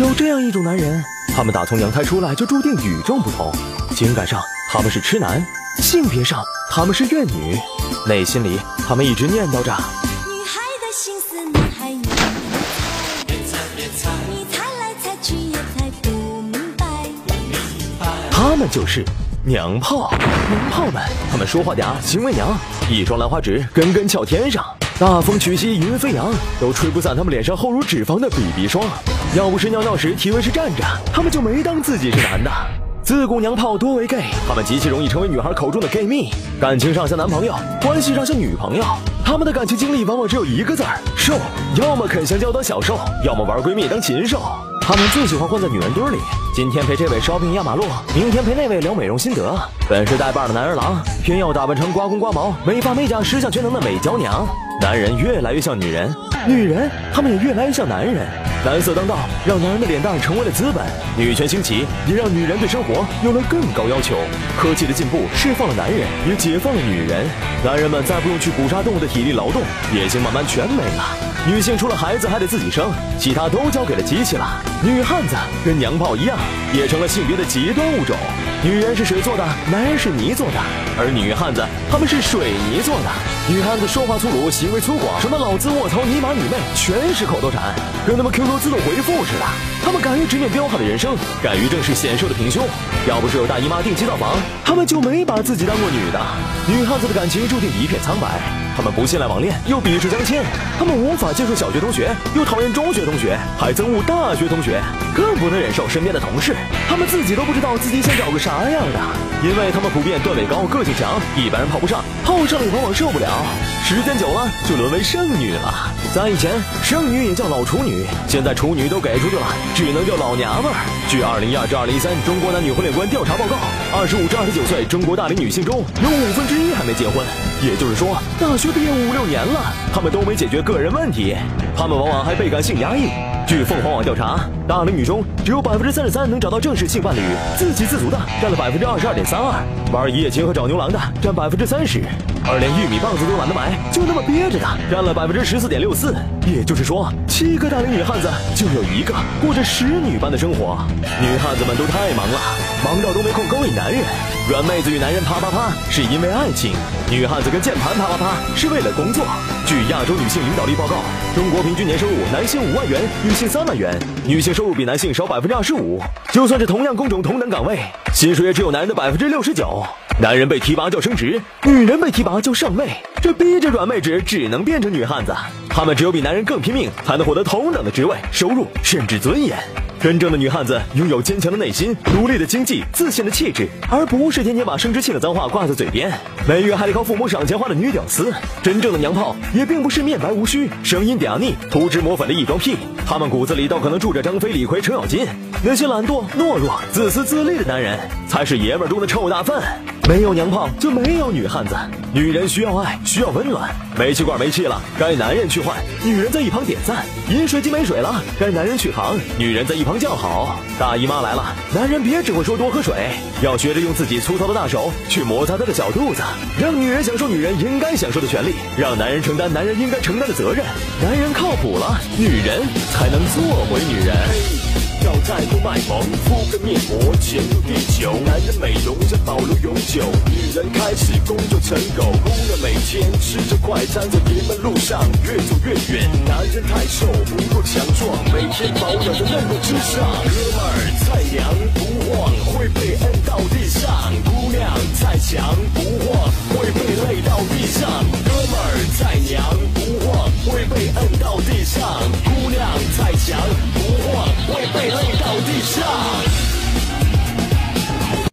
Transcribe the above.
有这样一种男人，他们打从娘胎出来就注定与众不同。情感上他们是痴男，性别上他们是怨女，内心里他们一直念叨着。女孩的心思，男孩你别猜，你猜来猜去也猜不明白。他们就是娘炮，娘炮们，他们说话嗲，行为娘，一双兰花指根根翘天上，大风吹袭云飞扬，都吹不散他们脸上厚如脂肪的 BB 霜。要不是尿尿时体温是站着，他们就没当自己是男的。自古娘炮多为 gay，他们极其容易成为女孩口中的 gay 蜜。感情上像男朋友，关系上像女朋友。他们的感情经历往往只有一个字儿：受。要么啃香蕉当小受，要么玩闺蜜当禽兽。他们最喜欢混在女人堆里，今天陪这位 shopping 压马路，明天陪那位聊美容心得。本是带把的男人郎，偏要打扮成刮公刮毛、美发美甲、十项全能的美娇娘。男人越来越像女人，女人他们也越来越像男人。男色当道，让男人的脸蛋成为了资本；女权兴起，也让女人对生活有了更高要求。科技的进步释放了男人，也解放了女人。男人们再不用去捕杀动物的体力劳动，野性慢慢全没了。女性除了孩子还得自己生，其他都交给了机器了。女汉子跟娘炮一样，也成了性别的极端物种。女人是水做的，男人是泥做的，而女汉子他们是水泥做的。女汉子说话粗鲁，行为粗犷，什么老子、卧槽、尼玛、你妹，全是口头禅，跟他们 QQ 自动回复似的。他们敢于直面彪悍的人生，敢于正视显瘦的平胸。要不是有大姨妈定期造访，他们就没把自己当过女的。女汉子的感情注定一片苍白，他们不信赖网恋，又鄙视相亲，他们无法接受小学同学，又讨厌中学同学，还憎恶大学同学，更不能忍受身边的同事。他们自己都不知道自己想找个啥样的，因为他们普遍段位高，个性强，一般人泡不上，泡上了往往受不了。时间久了就沦为剩女了。在以前，剩女也叫老处女，现在处女都给出去了，只能叫老娘们儿。据二零一二至二零一三中国男女婚恋观调查报告，二十五至二十九岁中国大龄女性中有五分之一还没结婚，也就是说，大就毕业五六年了，他们都没解决个人问题，他们往往还倍感性压抑。据凤凰网调查，大龄女中只有百分之三十三能找到正式性伴侣，自给自足的占了百分之二十二点三二，玩一夜情和找牛郎的占百分之三十，而连玉米棒子都懒得买，就那么憋着的占了百分之十四点六四。也就是说，七个大龄女汉子就有一个过着使女般的生活。女汉子们都太忙了，忙到都没空勾引男人。软妹子与男人啪啪啪是因为爱情，女汉子跟键盘啪啪啪是为了工作。据亚洲女性领导力报告，中国平均年收入男性五万元，女性性三万元，女性收入比男性少百分之二十五。就算是同样工种、同等岗位，薪水也只有男人的百分之六十九。男人被提拔叫升职，女人被提拔叫上位，这逼着软妹纸只能变成女汉子。她们只有比男人更拼命，才能获得同等的职位、收入，甚至尊严。真正的女汉子拥有坚强的内心、独立的经济、自信的气质，而不是天天把生殖器的脏话挂在嘴边，每月还得靠父母赏钱花的女屌丝。真正的娘炮也并不是面白无须、声音嗲腻、涂脂抹粉的异装癖，他们骨子里倒可能住着张飞、李逵、程咬金。那些懒惰、懦弱、自私自利的男人，才是爷们中的臭大粪。没有娘炮就没有女汉子，女人需要爱，需要温暖。煤气罐没气了，该男人去换。女人在一旁点赞。饮水机没水了，该男人去扛。女人在一旁叫好。大姨妈来了，男人别只会说多喝水，要学着用自己粗糙的大手去摩擦她的小肚子，让女人享受女人应该享受的权利，让男人承担男人应该承担的责任。男人靠谱了，女人才才能做回女人。要太多卖萌，敷个面膜，潜入地球。男人美容这保留永久，女人开始工作成狗。姑娘每天吃着快餐，在爷们路上越走越远。男人太瘦不够强壮，每天保养在嫩肉之上。哥们儿，再上姑娘再强不晃我也被她到地上。